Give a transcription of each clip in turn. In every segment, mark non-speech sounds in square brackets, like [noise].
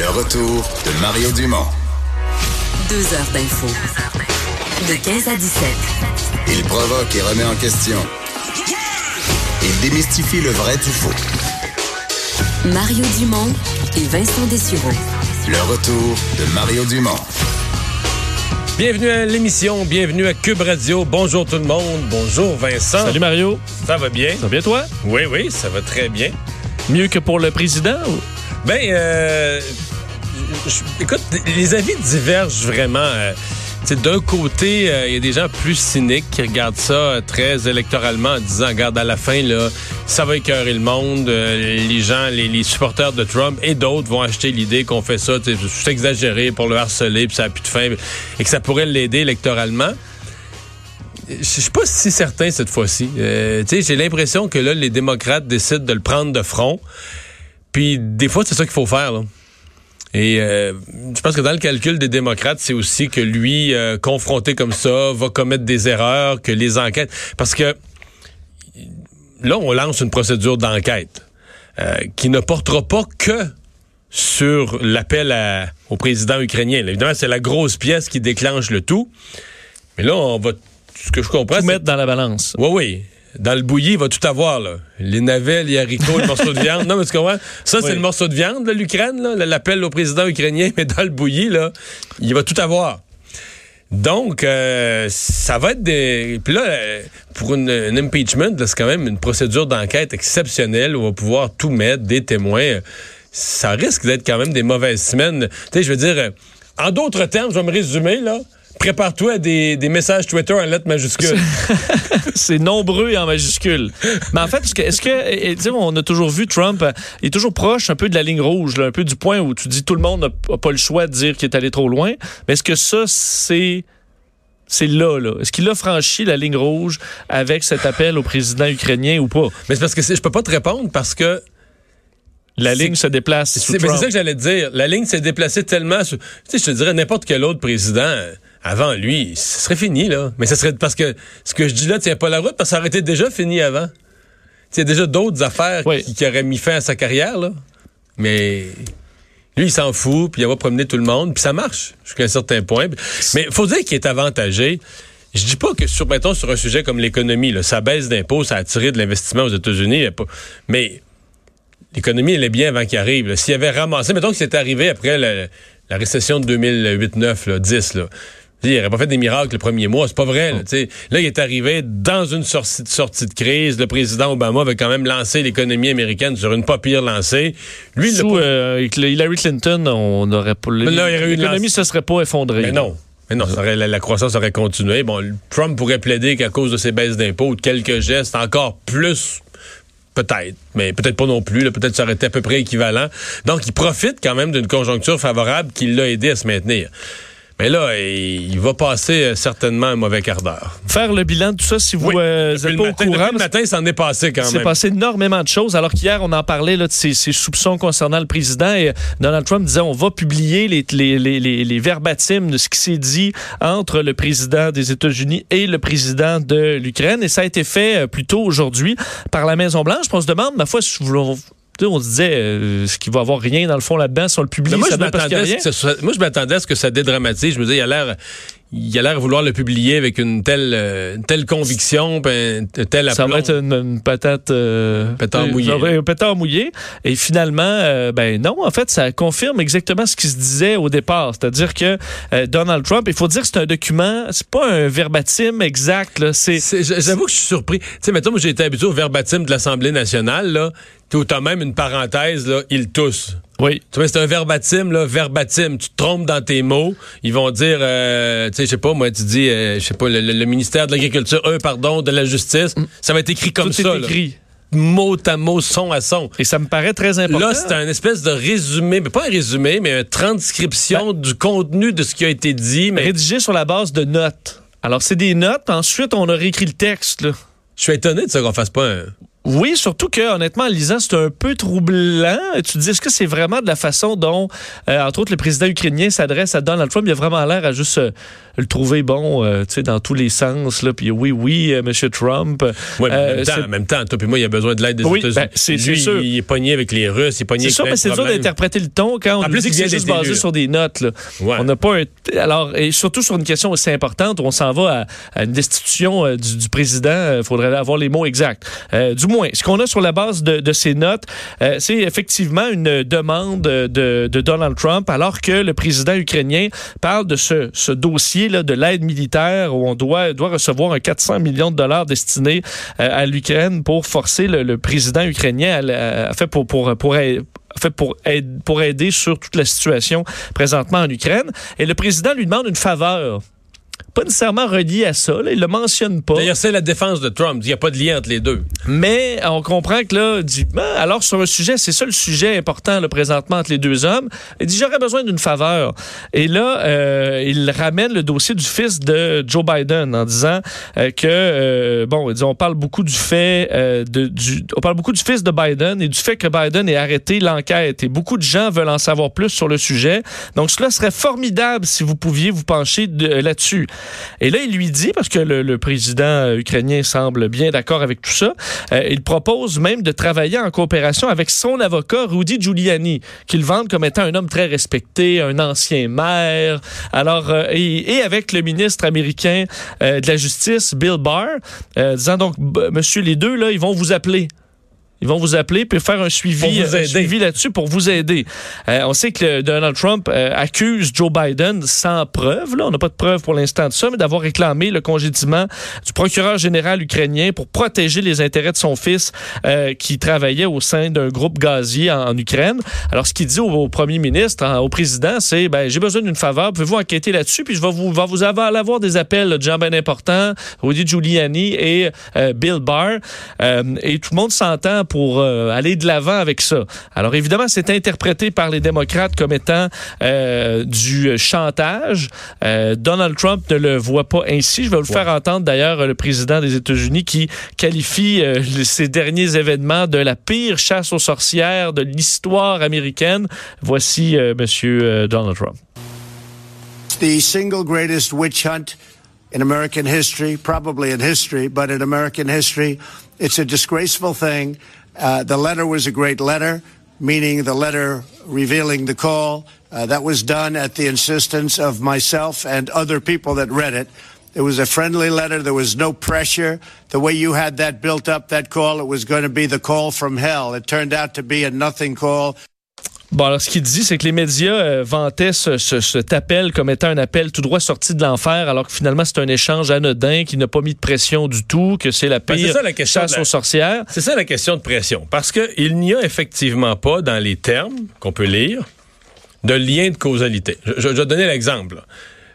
Le retour de Mario Dumont. Deux heures d'info. De 15 à 17. Il provoque et remet en question. Il démystifie le vrai du faux. Mario Dumont et Vincent Dessureau. Le retour de Mario Dumont. Bienvenue à l'émission, bienvenue à Cube Radio. Bonjour tout le monde. Bonjour Vincent. Salut Mario. Ça va bien? Ça va bien toi? Oui, oui, ça va très bien. Mieux que pour le président? Ou? Ben, euh, écoute, les avis divergent vraiment. euh, D'un côté, euh, il y a des gens plus cyniques qui regardent ça euh, très électoralement en disant, regarde, à la fin, là, ça va écœurer le monde. euh, les gens, les, supporters de Trump et d'autres vont acheter l'idée qu'on fait ça, c'est exagéré pour le harceler, puis ça n'a plus de fin, et que ça pourrait l'aider électoralement. Je suis pas si certain cette fois-ci. Euh, j'ai l'impression que là, les démocrates décident de le prendre de front. Puis des fois, c'est ça qu'il faut faire. Là. Et euh, je pense que dans le calcul des démocrates, c'est aussi que lui, euh, confronté comme ça, va commettre des erreurs, que les enquêtes... Parce que là, on lance une procédure d'enquête euh, qui ne portera pas que sur l'appel au président ukrainien. Là, évidemment, c'est la grosse pièce qui déclenche le tout. Mais là, on va... Ce que je comprends, Tout mettre dans la balance. Oui, oui. Dans le bouilli, il va tout avoir, là. Les navets, les haricots, le morceau de viande. Non, mais tu comprends? Ça, c'est le morceau de viande, là, l'Ukraine, là, l'appel au président ukrainien, [laughs] mais dans le bouilli, là, il va tout avoir. Donc, euh, ça va être des... Puis là, euh, pour une, une impeachment, c'est quand même une procédure d'enquête exceptionnelle où on va pouvoir tout mettre, des témoins. Ça risque d'être quand même des mauvaises semaines. Tu sais, je veux dire, euh, en d'autres termes, je vais me résumer, là. Prépare-toi à des, des messages Twitter en lettres majuscules. [laughs] C'est nombreux et en majuscules. Mais en fait, est-ce que, sais, on a toujours vu Trump, euh, il est toujours proche un peu de la ligne rouge, là, un peu du point où tu dis tout le monde n'a pas le choix de dire qu'il est allé trop loin. Mais est-ce que ça, c'est c'est là, là? Est-ce qu'il a franchi la ligne rouge avec cet appel au président ukrainien ou pas? Mais c'est parce que je peux pas te répondre parce que La ligne se déplace. c'est ça que j'allais te dire. La ligne s'est déplacée tellement. Tu sais, je te dirais n'importe quel autre président euh, avant lui, ce serait fini là. Mais ce serait parce que ce que je dis là tient pas la route parce que ça aurait été déjà fini avant. Il y a déjà d'autres affaires Oui. qui, qui auraient mis fin à sa carrière là. Mais lui, il s'en fout, puis il va promener tout le monde, puis ça marche jusqu'à un certain point. Mais faut dire qu'il est avantagé. Je dis pas que sur, mettons, sur un sujet comme l'économie, là, ça baisse d'impôts, ça a attiré de l'investissement aux États-Unis. il Mais l'économie, elle est bien avant qu'il arrive. S'il avait ramassé, mettons que c'était arrivé après la, la récession de 2008-9, là, 10, là. Il n'aurait pas fait des miracles le premier mois, c'est pas vrai. Là, il est arrivé dans une sortie, sortie de crise. Le président Obama avait quand même lancé l'économie américaine sur une pas pire lancée. Lui, Sous pas- euh, Hillary Clinton, on pas. aurait eu une L'économie lance- ne serait pas effondrée. Mais non. Mais non, ça aurait- la, la croissance aurait continué. Bon, Trump pourrait plaider qu'à cause de ses baisses d'impôts ou de quelques gestes, encore plus, peut-être, mais peut-être pas non plus. Peut-être que ça aurait été à peu près équivalent. Donc, il profite quand même d'une conjoncture favorable qui l'a aidé à se maintenir. Mais là, il, va passer euh, certainement un mauvais quart d'heure. Faire le bilan de tout ça, si vous Oui. euh, pas matin, au courant, depuis le matin, s'en est passé quand Il s'est même. passé énormément de choses. Alors qu'hier, on en parlait là, de ces, ces soupçons concernant le président et Donald Trump disait on va publier les, les, les, les, les verbatims de ce qui s'est dit entre le président des États-Unis et le président de l'Ukraine. Et ça a été fait euh, plus tôt aujourd'hui par la Maison-Blanche. On se demande, ma foi, si vous sais, on se disait, euh, ce qu'il va avoir rien dans le fond là-dedans si on le publie? Mais moi, ça je donne parce qu'il y a m'attendais à rien. ce que ce soit- moi, je m'attendais à ce que ça dédramatise. Je me disais, il a l'air, il a l'air de vouloir le publier avec une telle, euh, telle conviction, ben, un tel Ça aplomb. va être une, une patate euh, Pétard euh, mouillé. ça va être Un pétard mouillé. Et finalement, euh, ben non, en fait, ça confirme exactement ce qui se disait au départ. C'est-à-dire que Donald Trump, il faut dire que c'est un document, c'est pas un verbatim exact. là. C'est J'avoue que je suis surpris. Tu sais, mettons, j'ai été habitué au verbatim de l'Assemblée nationale, là, où t'as même une parenthèse, là, ils toussent. Oui. Tu vois, c'est un verbatim, là, verbatim. Tu te trompes dans tes mots. Ils vont dire, euh, tu sais, je sais pas, moi, tu dis, euh, je sais pas, le, ministère de l'Agriculture, eux, pardon, de la Justice. Ça va être écrit comme Mm. Tout ça, est là. écrit. mot à mot, son à son. Et ça me paraît très important. Là, c'est un espèce de résumé, mais pas un résumé, mais une transcription du contenu de ce qui a été dit. Mais rédigé sur la base de notes. Alors, c'est des notes. Ensuite, on a réécrit le texte. Là. je suis étonné de ça qu'on fasse pas un. Oui, surtout que, honnêtement, en lisant, c'est un peu troublant. Tu te dis, est-ce que c'est vraiment de la façon dont, euh, entre autres, le président ukrainien s'adresse à Donald Trump? Il a vraiment l'air à juste, euh, le trouver bon, tu sais, dans tous les sens. Là, puis oui, oui, Monsieur Trump. Oui, en, même temps, en même temps, toi puis moi, il a besoin de l'aide des États-Unis. Ben, c'est sûr. Il est pogné avec les Russes, il est pogné. C'est sûr, mais c'est dur d'interpréter le ton quand on dit que c'est juste basé sur des notes. Là. On n'a pas un... alors et surtout sur une question aussi importante où on s'en va à, une destitution du, président. Il faudrait avoir les mots exacts. du moins, ce qu'on a sur la base de, de ces notes, c'est effectivement une demande de, de, Donald Trump, alors que le président ukrainien parle de ce, ce dossier de l'aide militaire où on doit, doit recevoir un 400 millions de dollars destinés euh, à l'Ukraine pour forcer le, président ukrainien à, fait pour, pour, pour, fait pour, pour aider sur toute la situation présentement en Ukraine. Et le président lui demande une faveur pas nécessairement relié à ça. Là, il le mentionne pas. D'ailleurs, c'est la défense de Trump. Il n'y a pas de lien entre les deux. Mais on comprend que là, dit, ben, alors sur un sujet, c'est ça le sujet important là, présentement entre les deux hommes. Il dit j'aurais besoin d'une faveur. Et là, euh, il ramène le dossier du fils de Joe Biden en disant euh, que euh, bon, on parle beaucoup du fait de, du, on parle beaucoup du fils de Biden et du fait que Biden ait arrêté l'enquête. Et beaucoup de gens veulent en savoir plus sur le sujet. Donc cela serait formidable si vous pouviez vous pencher là-dessus. Et là, il lui dit, parce que le, président ukrainien semble bien d'accord avec tout ça, euh, il propose même de travailler en coopération avec son avocat, Rudy Giuliani, qu'il vante comme étant un homme très respecté, un ancien maire. Alors, euh, et, avec le ministre américain euh, de la Justice, Bill Barr, disant donc, monsieur, les deux, là, ils vont vous appeler ils vont vous appeler puis faire un suivi, suivi là-dessus pour vous aider. Euh, on sait que Donald Trump euh, accuse Joe Biden sans preuve. Là, on n'a pas de preuve pour l'instant de ça, mais d'avoir réclamé le congédiement du procureur général ukrainien pour protéger les intérêts de son fils euh, qui travaillait au sein d'un groupe gazier en, Ukraine. Alors, ce qu'il dit au, premier ministre, au président, c'est ben, j'ai besoin d'une faveur. Pouvez-vous enquêter là-dessus? Puis je vais vous, va vous avoir des appels de gens bien importants, Rudy Giuliani et Bill Barr. et tout le monde s'entend pour euh, aller de l'avant avec ça. Alors évidemment, c'est interprété par les démocrates comme étant euh, du chantage. Euh, Donald Trump ne le voit pas ainsi. Je vais vous faire entendre d'ailleurs le président des États-Unis qui qualifie ces derniers événements de la pire chasse aux sorcières de l'histoire américaine. Voici Monsieur Donald Trump. The single greatest witch hunt in American history, probably in history, but in American history, it's a disgraceful thing. Uh, the letter was a great letter, meaning the letter revealing the call. Uh, that was done at the insistence of myself and other people that read it. It was a friendly letter. There was no pressure. The way you had that built up, that call, it was going to be the call from hell. It turned out to be a nothing call. Bon, alors ce qu'il dit, c'est que les médias euh, vantaient ce, ce, cet appel comme étant un appel tout droit sorti de l'enfer, alors que finalement c'est un échange anodin qui n'a pas mis de pression du tout, que c'est la ben, pire ça, la chasse aux sorcières. C'est ça la question de pression, parce qu'il n'y a effectivement pas dans les termes qu'on peut lire de lien de causalité. Je, vais donner l'exemple.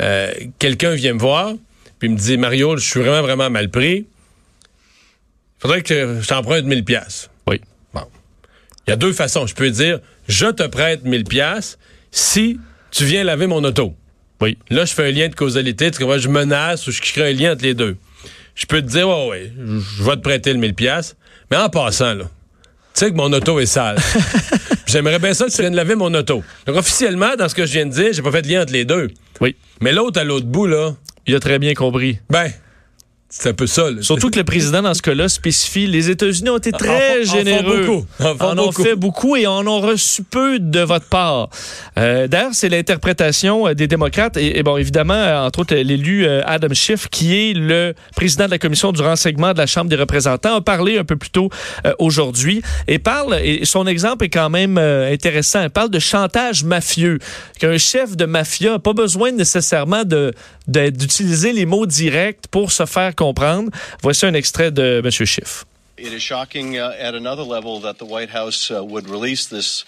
Euh, quelqu'un vient me voir, puis me dit Mario, je suis vraiment vraiment mal pris. Il faudrait que je t'emprunte 1000 pièces. Oui. Bon. Il y a deux façons. Je peux dire je te prête 1000 pièces si tu viens laver mon auto. Oui. Là, je fais un lien de causalité. Tu vois, je menace ou je crée un lien entre les deux. Je peux te dire, ouais, ouais, je vais te prêter le 1000 pièces. Mais en passant, là, tu sais que mon auto est sale. [laughs] J'aimerais bien ça que tu viennes laver mon auto. Donc, officiellement, dans ce que je viens de dire, j'ai pas fait de lien entre les deux. Oui. Mais l'autre à l'autre bout, là. Il a très bien compris. Ben, c'est un peu ça. Surtout que le président, dans ce cas-là, spécifie les États-Unis ont été très généreux. beaucoup. En, ont fait beaucoup et en ont reçu peu de votre part. Euh, D'ailleurs, c'est l'interprétation euh, des démocrates et, bon, évidemment, euh, entre autres, l'élu Adam Schiff, qui est le président de la commission du renseignement de la Chambre des représentants, a parlé un peu plus tôt aujourd'hui et parle, et son exemple est quand même intéressant, il parle de chantage mafieux, qu'un chef de mafia n'a pas besoin nécessairement de d'utiliser les mots directs pour se faire comprendre. Voici un extrait de M. Schiff. It is shocking uh, at another level that the White House uh, would release this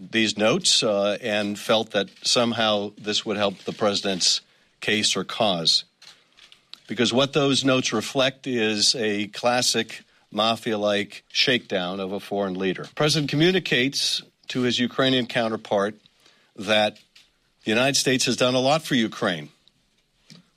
these notes uh, and felt that somehow this would help the president's case or cause. Because what those notes reflect is a classic mafia like shakedown of a foreign leader. The president communicates to his Ukrainian counterpart that the United States has done a lot for Ukraine.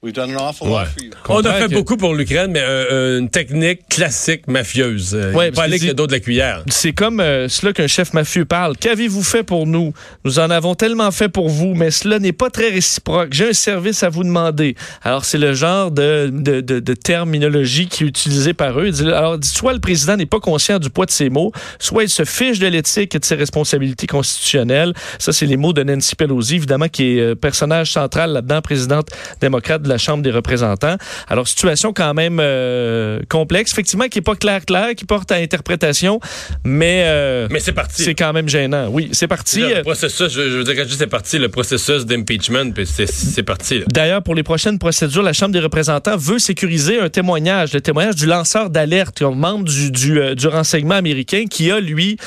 We've done an awful lot for you. On a fait que- beaucoup pour l'Ukraine, mais euh, une technique classique mafieuse. Euh, Ouais, parce aller que le dos de la cuillère. C'est comme euh, cela qu'un chef mafieux parle. Qu'avez-vous fait pour nous? Nous en avons tellement fait pour vous, mais cela n'est pas très réciproque. J'ai un service à vous demander. Alors, c'est le genre de, de, de- de terminologie qui est utilisé par eux. Alors, soit le président n'est pas conscient du poids de ses mots, soit il se fiche de l'éthique et de ses responsabilités constitutionnelles. Ça, c'est les mots de Nancy Pelosi, évidemment, qui est euh, personnage central là-dedans, présidente démocrate de la Chambre des représentants. Alors, situation quand même euh, complexe, effectivement, qui est pas clair-clair, qui porte à interprétation, mais, euh, Mais c'est parti. c'est quand même gênant. Oui, c'est parti. Là, le processus, je, je veux dire, quand je dis c'est parti, le processus d'impeachment, puis c'est- parti. D'ailleurs, pour les prochaines procédures, la Chambre des représentants veut sécuriser un témoignage, le témoignage du lanceur d'alerte, un membre du, du, euh, du renseignement américain qui a, lui,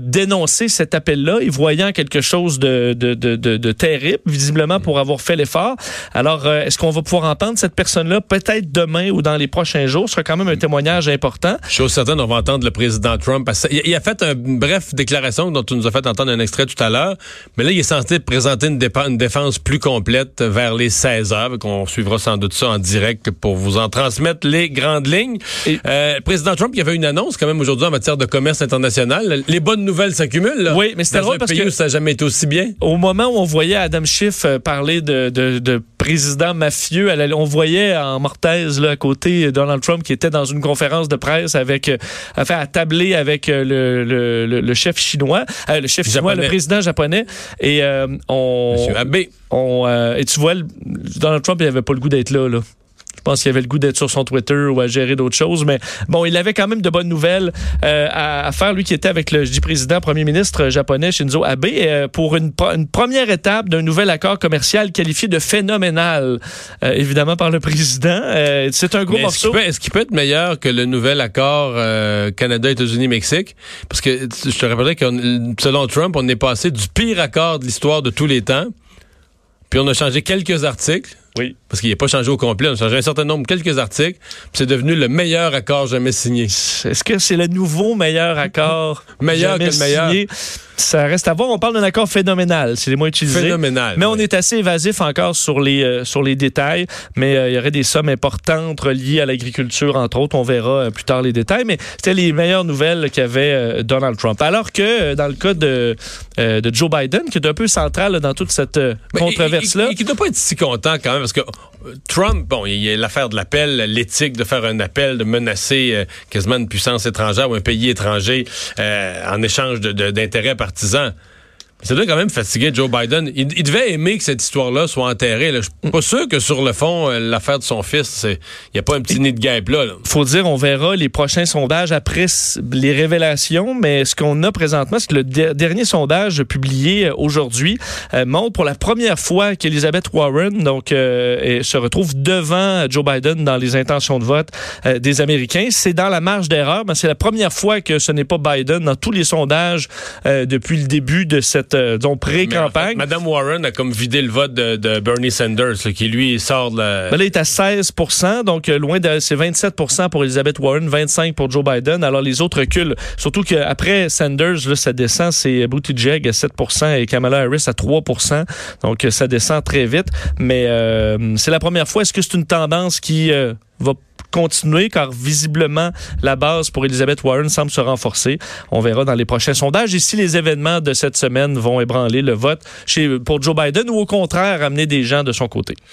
dénoncé cet appel-là et voyant quelque chose de, de, de, de- terrible, visiblement, pour avoir fait l'effort. Alors, est-ce qu'on va pouvoir entendre cette personne-là peut-être demain ou dans les prochains jours? Ce sera quand même un témoignage important. Chose certaine, on va entendre le président Trump. il, a fait une bref déclaration dont tu nous as fait entendre un extrait tout à l'heure, mais là, il est censé présenter une, défense plus complète vers les 16 heures. qu'on suivra sans doute ça en direct pour vous en transmettre les grandes lignes. Et- Euh, président Trump, il y avait une annonce quand même aujourd'hui en matière de commerce international. Les bonnes nouvelles s'accumulent. Là, Oui, mais c'était drôle parce pays que- où ça n'a jamais été aussi bien. Au moment où on voyait Adam Schiff euh, parler de, de, de président mafieux, on voyait en mortaise là, à côté Donald Trump qui était dans une conférence de presse avec, euh, enfin, à tabler avec euh, le, le, le- le chef chinois, euh, le chef chinois, le président japonais. Et euh, on, et tu vois, Donald Trump, il avait pas le goût d'être là. là. Je pense qu'il avait le goût d'être sur son Twitter ou à gérer d'autres choses. Mais bon, il avait quand même de bonnes nouvelles euh, à, à faire, lui qui était avec le je dis président, premier ministre japonais Shinzo Abe, euh, pour une, première étape d'un nouvel accord commercial qualifié de phénoménal, euh, évidemment par le président. C'est un gros Mais Est-ce qu'il morceau. peut, est-ce qu'il peut être meilleur que le nouvel accord euh, Canada, États-Unis, Mexique? Parce que je te rappellerai que selon Trump, on est passé du pire accord de l'histoire de tous les temps. Puis on a changé quelques articles. Oui. Parce qu'il n'est pas changé au complet. On a changé un certain nombre, quelques articles. Puis c'est devenu le meilleur accord jamais signé. Est-ce que c'est le nouveau meilleur accord [laughs] Meilleur jamais que le meilleur. signé? Ça reste à voir. On parle d'un accord phénoménal. C'est les mots utilisés. Phénoménal. Mais on est assez évasif encore sur les, euh, sur les détails. Mais euh, il y aurait des sommes importantes reliées à l'agriculture, entre autres. On verra euh, plus tard les détails. Mais c'était les meilleures nouvelles qu'avait Donald Trump. Alors que dans le cas de, de Joe Biden, qui est un peu central là, dans toute cette controverse-là. Il, il, il doit pas être si content quand même parce que euh, Trump, bon, il y a l'affaire de l'appel, l'éthique de faire un appel, de menacer euh, quasiment une puissance étrangère ou un pays étranger euh, en échange d'intérêts partisans. Ça doit quand même fatiguer Joe Biden. Il, devait aimer que cette histoire-là soit enterrée. là. Je suis pas sûr que sur le fond, euh, l'affaire de son fils, il n'y a pas un petit nid de guêpe là. là. faut dire, on verra les prochains sondages après les révélations, mais ce qu'on a présentement, c'est que le der- dernier sondage publié euh, aujourd'hui euh, montre pour la première fois qu'Elizabeth Warren donc, se retrouve devant Joe Biden dans les intentions de vote des Américains. C'est dans la marge d'erreur, mais c'est la première fois que ce n'est pas Biden dans tous les sondages depuis le début de cette euh, disons, Mais en fait, pré-campagne. Madame Warren a comme vidé le vote de, de Bernie Sanders, là, qui lui sort de la... Ben là, il est à 16% donc euh, loin de c'est 27% pour Elizabeth Warren, 25% pour Joe Biden. Alors les autres reculent. Surtout qu'après Sanders, là, ça descend, c'est Buttigieg à 7% et Kamala Harris à 3% Donc ça descend très vite. Mais euh, c'est la première fois. Est-ce que c'est une tendance qui euh, va continuer car visiblement la base pour Elizabeth Warren semble se renforcer. On verra dans les prochains sondages si les événements de cette semaine vont ébranler le vote chez, pour Joe Biden ou au contraire amener des gens de son côté.